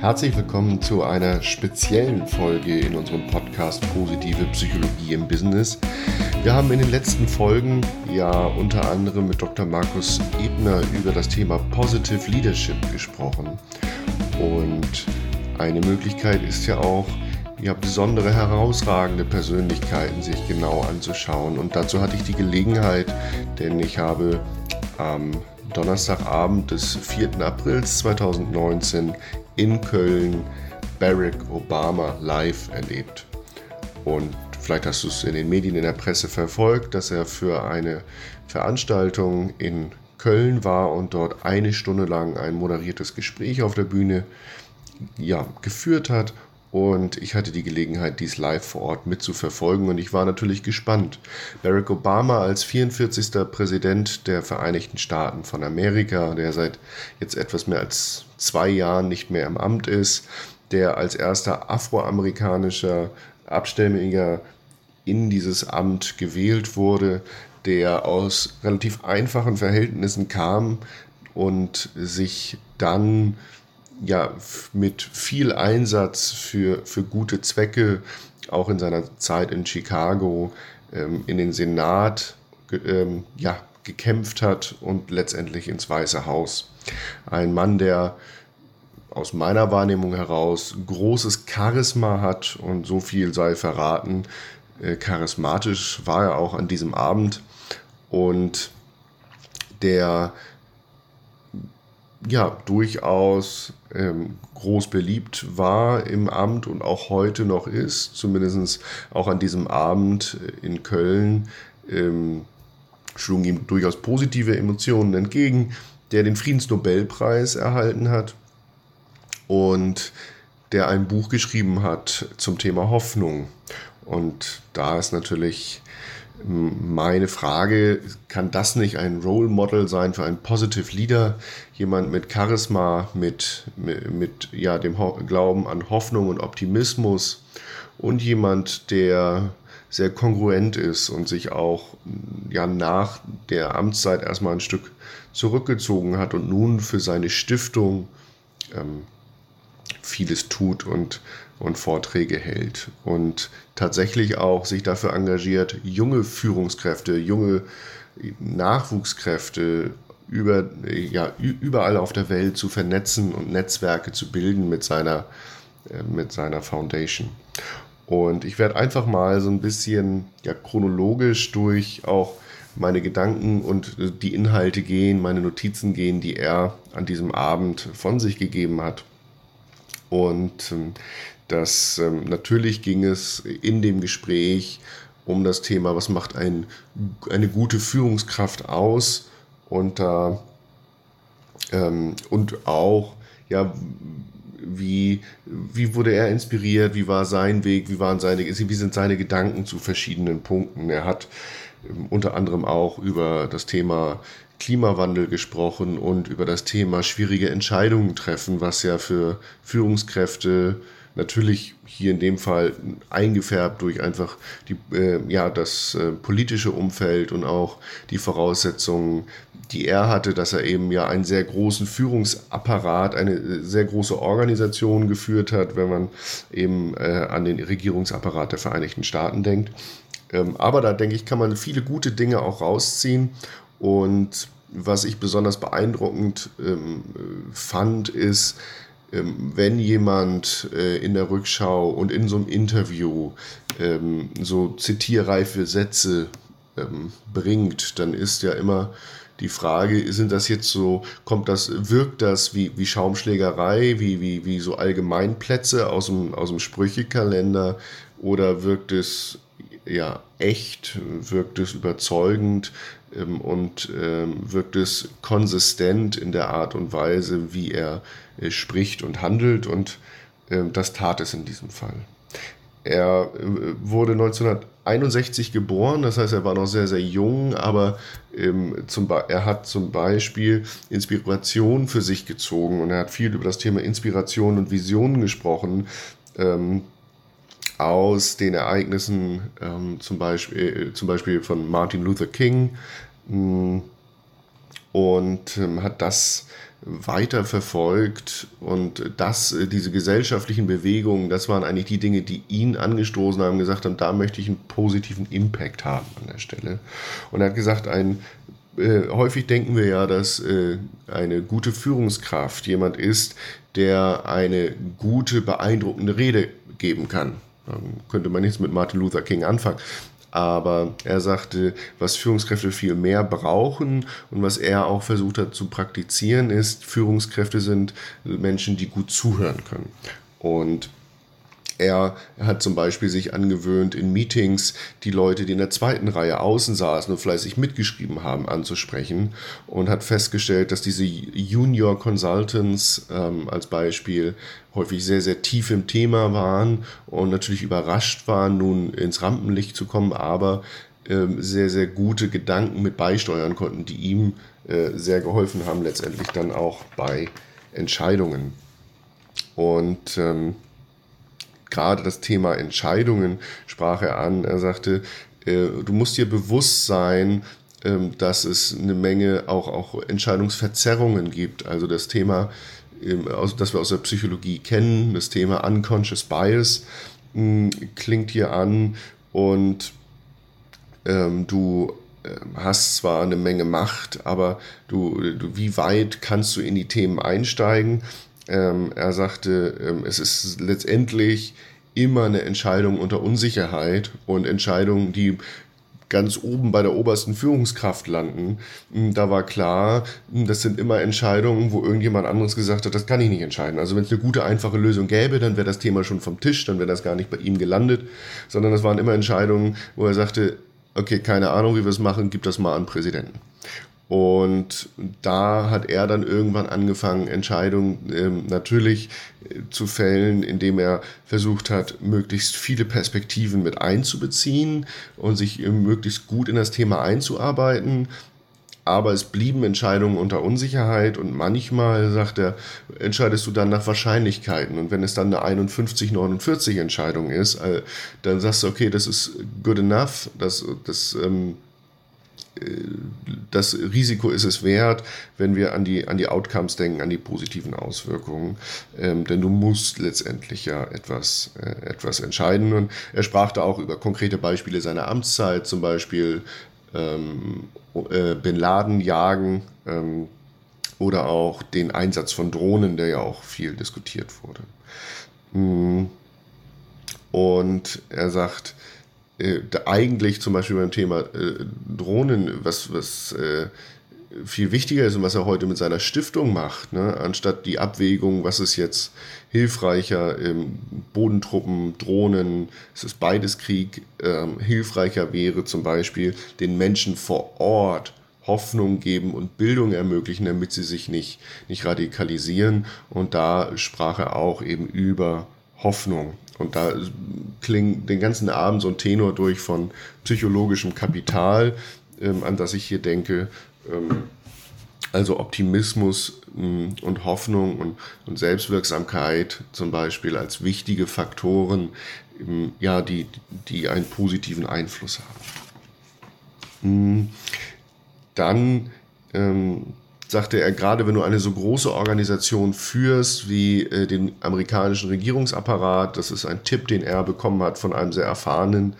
Herzlich willkommen zu einer speziellen Folge in unserem Podcast Positive Psychologie im Business. Wir haben in den letzten Folgen ja unter anderem mit Dr. Markus Ebner über das Thema Positive Leadership gesprochen. Und eine Möglichkeit ist ja auch, ja, besondere, herausragende Persönlichkeiten sich genau anzuschauen. Und dazu hatte ich die Gelegenheit, denn ich habe am Donnerstagabend des 4. Aprils 2019 in Köln Barack Obama live erlebt. Und vielleicht hast du es in den Medien, in der Presse verfolgt, dass er für eine Veranstaltung in Köln war und dort eine Stunde lang ein moderiertes Gespräch auf der Bühne ja, geführt hat und ich hatte die Gelegenheit, dies live vor Ort mitzuverfolgen und ich war natürlich gespannt. Barack Obama als 44. Präsident der Vereinigten Staaten von Amerika, der seit jetzt etwas mehr als zwei Jahren nicht mehr im Amt ist, der als erster afroamerikanischer Abstämmiger in dieses Amt gewählt wurde, der aus relativ einfachen Verhältnissen kam und sich dann ja, mit viel Einsatz für, für gute Zwecke, auch in seiner Zeit in Chicago, ähm, in den Senat ähm, ja, gekämpft hat und letztendlich ins Weiße Haus. Ein Mann, der aus meiner Wahrnehmung heraus großes Charisma hat und so viel sei verraten. Äh, charismatisch war er auch an diesem Abend und der ja durchaus ähm, groß beliebt war im Amt und auch heute noch ist, zumindest auch an diesem Abend in Köln, ähm, schlugen ihm durchaus positive Emotionen entgegen, der den Friedensnobelpreis erhalten hat und der ein Buch geschrieben hat zum Thema Hoffnung. Und da ist natürlich meine Frage, kann das nicht ein Role Model sein für einen Positive Leader? Jemand mit Charisma, mit, mit, mit ja, dem Ho Glauben an Hoffnung und Optimismus und jemand, der sehr kongruent ist und sich auch ja, nach der Amtszeit erstmal ein Stück zurückgezogen hat und nun für seine Stiftung ähm, vieles tut und und Vorträge hält und tatsächlich auch sich dafür engagiert, junge Führungskräfte, junge Nachwuchskräfte über, ja, überall auf der Welt zu vernetzen und Netzwerke zu bilden mit seiner, äh, mit seiner Foundation. Und ich werde einfach mal so ein bisschen ja, chronologisch durch auch meine Gedanken und die Inhalte gehen, meine Notizen gehen, die er an diesem Abend von sich gegeben hat. Und ähm, dass ähm, natürlich ging es in dem Gespräch um das Thema, was macht ein, eine gute Führungskraft aus? Und da ähm, und auch ja wie, wie wurde er inspiriert, wie war sein Weg, wie waren seine, wie sind seine Gedanken zu verschiedenen Punkten. Er hat ähm, unter anderem auch über das Thema Klimawandel gesprochen und über das Thema schwierige Entscheidungen treffen, was ja für Führungskräfte natürlich hier in dem Fall eingefärbt durch einfach die, äh, ja, das äh, politische Umfeld und auch die Voraussetzungen, die er hatte, dass er eben ja einen sehr großen Führungsapparat, eine äh, sehr große Organisation geführt hat, wenn man eben äh, an den Regierungsapparat der Vereinigten Staaten denkt. Ähm, aber da denke ich, kann man viele gute Dinge auch rausziehen und was ich besonders beeindruckend ähm, fand, ist, wenn jemand äh, in der Rückschau und in so einem Interview ähm, so zitierreife Sätze ähm, bringt, dann ist ja immer die Frage, sind das jetzt so, kommt das, wirkt das wie, wie Schaumschlägerei, wie, wie, wie so Allgemeinplätze aus dem, aus dem Sprüchekalender? Oder wirkt es ja echt, wirkt es überzeugend? ähm, und ähm, wirkt es konsistent in der Art und Weise, wie er äh, spricht und handelt und äh, das tat es in diesem Fall. Er äh, wurde 1961 geboren, das heißt, er war noch sehr, sehr jung, aber ähm, zum er hat zum Beispiel Inspiration für sich gezogen und er hat viel über das Thema Inspiration und Visionen gesprochen. Ähm, aus den Ereignissen ähm, zum, Beispiel, äh, zum Beispiel von Martin Luther King, mm, und ähm, hat das weiter verfolgt und das, äh, diese gesellschaftlichen Bewegungen, das waren eigentlich die Dinge, die ihn angestoßen haben, gesagt haben, da möchte ich einen positiven Impact haben an der Stelle. Und er hat gesagt, ein äh, häufig denken wir ja, dass äh, eine gute Führungskraft jemand ist, der eine gute, beeindruckende Rede geben kann. Dann könnte man nichts mit Martin Luther King anfangen. Aber er sagte, was Führungskräfte viel mehr brauchen und was er auch versucht hat zu praktizieren, ist, Führungskräfte sind Menschen, die gut zuhören können. Und er hat zum Beispiel sich angewöhnt, in Meetings die Leute, die in der zweiten Reihe außen saßen und fleißig mitgeschrieben haben, anzusprechen und hat festgestellt, dass diese Junior Consultants ähm, als Beispiel häufig sehr, sehr tief im Thema waren und natürlich überrascht waren, nun ins Rampenlicht zu kommen, aber ähm, sehr, sehr gute Gedanken mit beisteuern konnten, die ihm äh, sehr geholfen haben, letztendlich dann auch bei Entscheidungen. Und ähm, gerade das Thema Entscheidungen sprach er an. Er sagte, äh, du musst dir bewusst sein, ähm, dass es eine Menge auch, auch Entscheidungsverzerrungen gibt. Also das Thema, ähm, das wir aus der Psychologie kennen, das Thema Unconscious Bias hm, klingt hier an und ähm, du hast zwar eine Menge Macht, aber du, du, wie weit kannst du in die Themen einsteigen? Ähm, er sagte, ähm, es ist letztendlich immer eine Entscheidung unter Unsicherheit und Entscheidungen, die ganz oben bei der obersten Führungskraft landen. Hm, da war klar, hm, das sind immer Entscheidungen, wo irgendjemand anderes gesagt hat, das kann ich nicht entscheiden. Also wenn es eine gute, einfache Lösung gäbe, dann wäre das Thema schon vom Tisch, dann wäre das gar nicht bei ihm gelandet, sondern das waren immer Entscheidungen, wo er sagte, okay, keine Ahnung, wie wir es machen, gib das mal an Präsidenten. Und da hat er dann irgendwann angefangen, Entscheidungen ähm, natürlich äh, zu fällen, indem er versucht hat, möglichst viele Perspektiven mit einzubeziehen und sich äh, möglichst gut in das Thema einzuarbeiten. Aber es blieben Entscheidungen unter Unsicherheit und manchmal, sagt er, entscheidest du dann nach Wahrscheinlichkeiten. Und wenn es dann eine 51-49 Entscheidung ist, äh, dann sagst du, okay, das ist good enough, das, das ähm, das Risiko ist es wert, wenn wir an die, an die Outcomes denken, an die positiven Auswirkungen. Ähm, denn du musst letztendlich ja etwas, äh, etwas entscheiden. Und er sprach da auch über konkrete Beispiele seiner Amtszeit, zum Beispiel ähm, äh, Bin Laden jagen ähm, oder auch den Einsatz von Drohnen, der ja auch viel diskutiert wurde. Mm. Und er sagt, äh, eigentlich zum Beispiel beim Thema äh, Drohnen, was, was äh, viel wichtiger ist und was er heute mit seiner Stiftung macht, ne? anstatt die Abwägung, was ist jetzt hilfreicher, ähm, Bodentruppen, Drohnen, es ist beides Krieg, ähm, hilfreicher wäre zum Beispiel den Menschen vor Ort Hoffnung geben und Bildung ermöglichen, damit sie sich nicht, nicht radikalisieren. Und da sprach er auch eben über Hoffnung. Und da klingt den ganzen Abend so ein Tenor durch von psychologischem Kapital, ähm, an das ich hier denke. Ähm, also Optimismus ähm, und Hoffnung und, und, Selbstwirksamkeit zum Beispiel als wichtige Faktoren, ähm, ja, die, die einen positiven Einfluss haben. Hm, dann ähm, sagte er, gerade wenn du eine so große Organisation führst wie äh, den amerikanischen Regierungsapparat, das ist ein Tipp, den er bekommen hat von einem sehr erfahrenen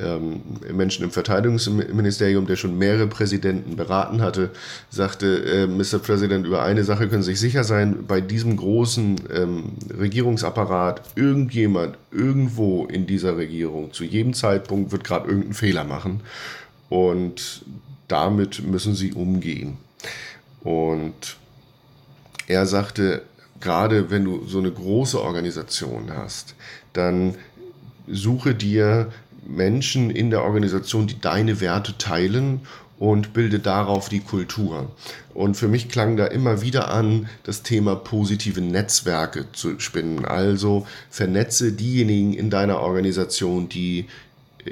ähm, Menschen im Verteidigungsministerium, der schon mehrere Präsidenten beraten hatte, sagte, äh, Mr. President, über eine Sache können Sie sich sicher sein, bei diesem großen ähm, Regierungsapparat, irgendjemand irgendwo in dieser Regierung zu jedem Zeitpunkt wird gerade irgendeinen Fehler machen und damit müssen Sie umgehen. Und er sagte, gerade wenn du so eine große Organisation hast, dann suche dir Menschen in der Organisation, die deine Werte teilen und bilde darauf die Kultur. Und für mich klang da immer wieder an, das Thema positive Netzwerke zu spinnen. Also vernetze diejenigen in deiner Organisation, die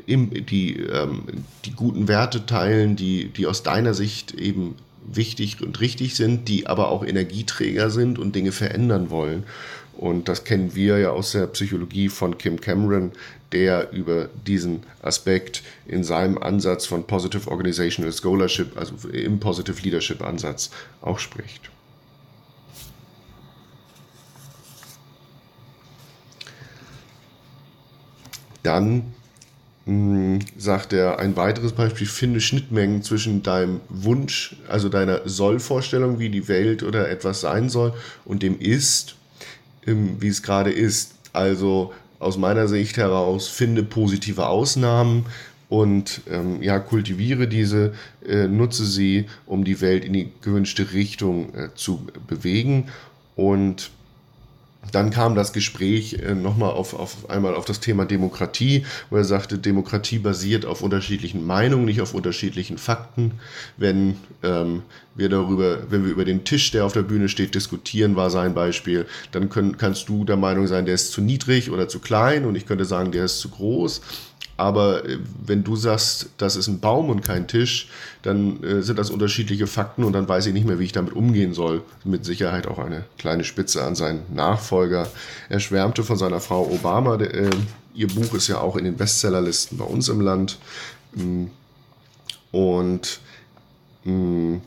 die, ähm, die guten Werte teilen, die, die aus deiner Sicht eben wichtig und richtig sind, die aber auch Energieträger sind und Dinge verändern wollen. Und das kennen wir ja aus der Psychologie von Kim Cameron, der über diesen Aspekt in seinem Ansatz von Positive Organizational Scholarship, also im Positive Leadership Ansatz, auch spricht. Dann hm, sagt er ein weiteres Beispiel, finde Schnittmengen zwischen deinem Wunsch, also deiner Sollvorstellung, wie die Welt oder etwas sein soll, und dem Ist, wie es gerade ist. Also aus meiner Sicht heraus, finde positive Ausnahmen und ähm, ja, kultiviere diese, äh, nutze sie, um die Welt in die gewünschte Richtung äh, zu bewegen. Und dann kam das Gespräch äh, nochmal auf, auf einmal auf das Thema Demokratie, wo er sagte, Demokratie basiert auf unterschiedlichen Meinungen, nicht auf unterschiedlichen Fakten. Wenn ähm, wir darüber, wenn wir über den Tisch, der auf der Bühne steht, diskutieren, war sein Beispiel, dann können, kannst du der Meinung sein, der ist zu niedrig oder zu klein und ich könnte sagen, der ist zu groß. Aber äh, wenn du sagst, das ist ein Baum und kein Tisch, dann äh, sind das unterschiedliche Fakten und dann weiß ich nicht mehr, wie ich damit umgehen soll. Mit Sicherheit auch eine kleine Spitze an seinen Nachfolger. Er schwärmte von seiner Frau Obama. Äh, ihr Buch ist ja auch in den Bestsellerlisten bei uns im Land. Mm. Und mh, mm,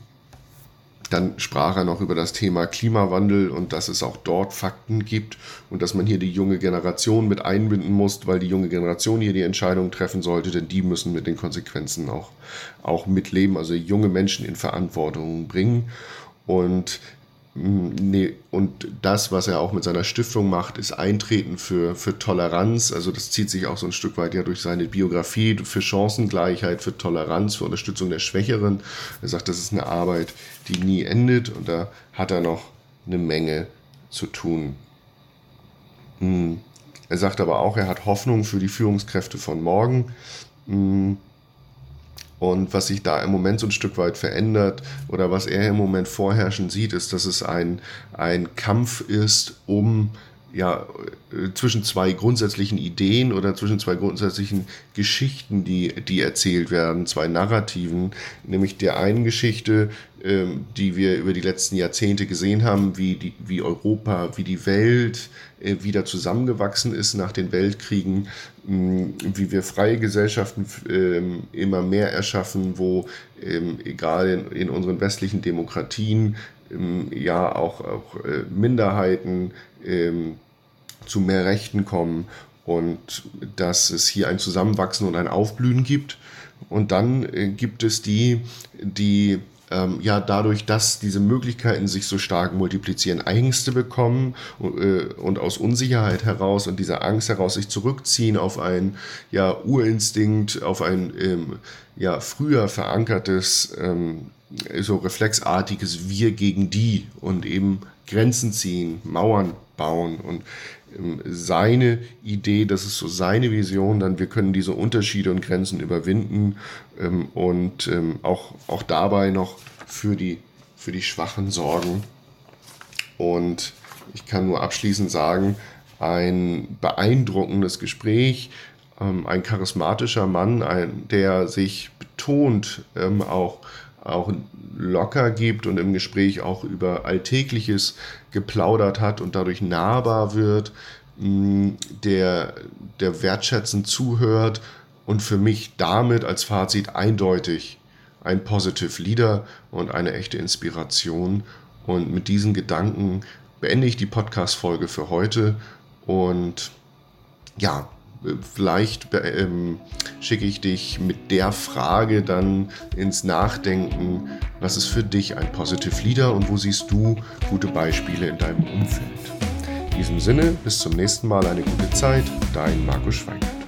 dann sprach er noch über das Thema Klimawandel und dass es auch dort Fakten gibt und dass man hier die junge Generation mit einbinden muss, weil die junge Generation hier die Entscheidung treffen sollte, denn die müssen mit den Konsequenzen auch, auch mitleben, also junge Menschen in Verantwortung bringen. Und Nee, und das, was er auch mit seiner Stiftung macht, ist Eintreten für, für Toleranz. Also das zieht sich auch so ein Stück weit ja durch seine Biografie, für Chancengleichheit, für Toleranz, für Unterstützung der Schwächeren. Er sagt, das ist eine Arbeit, die nie endet und da hat er noch eine Menge zu tun. Er sagt aber auch, er hat Hoffnung für die Führungskräfte von morgen. Und was sich da im Moment so ein Stück weit verändert oder was er im Moment vorherrschend sieht, ist, dass es ein, ein Kampf ist um ja, äh, zwischen zwei grundsätzlichen Ideen oder zwischen zwei grundsätzlichen Geschichten, die, die erzählt werden, zwei Narrativen, nämlich der einen Geschichte, ähm, die wir über die letzten Jahrzehnte gesehen haben, wie, die, wie Europa, wie die Welt äh, wieder zusammengewachsen ist nach den Weltkriegen, mh, wie wir freie Gesellschaften ähm, immer mehr erschaffen, wo ähm, egal in, in unseren westlichen Demokratien ja auch, auch äh, Minderheiten ähm, zu mehr Rechten kommen und dass es hier ein Zusammenwachsen und ein Aufblühen gibt. Und dann äh, gibt es die, die ähm, ja dadurch, dass diese Möglichkeiten sich so stark multiplizieren, Ängste bekommen äh, und aus Unsicherheit heraus und dieser Angst heraus sich zurückziehen auf ein ja Urinstinkt, auf ein ähm, ja früher verankertes ähm, so reflexartiges Wir gegen die und eben Grenzen ziehen, Mauern bauen und seine Idee, das ist so seine Vision, dann wir können diese Unterschiede und Grenzen überwinden ähm, und ähm, auch, auch dabei noch für die, für die Schwachen sorgen. Und ich kann nur abschließend sagen, ein beeindruckendes Gespräch, ein charismatischer Mann, ein, der sich betont auch auch locker gibt und im Gespräch auch über Alltägliches geplaudert hat und dadurch nahbar wird, mm, der, der wertschätzend zuhört und für mich damit als Fazit eindeutig ein Positive Leader und eine echte Inspiration. Und mit diesen Gedanken beende ich die Podcast-Folge für heute und ja, vielleicht ähm, schicke ich dich mit der Frage dann ins Nachdenken, was ist für dich ein Positive Leader und wo siehst du gute Beispiele in deinem Umfeld. In diesem Sinne, bis zum nächsten Mal eine gute Zeit, dein Markus Schweiger.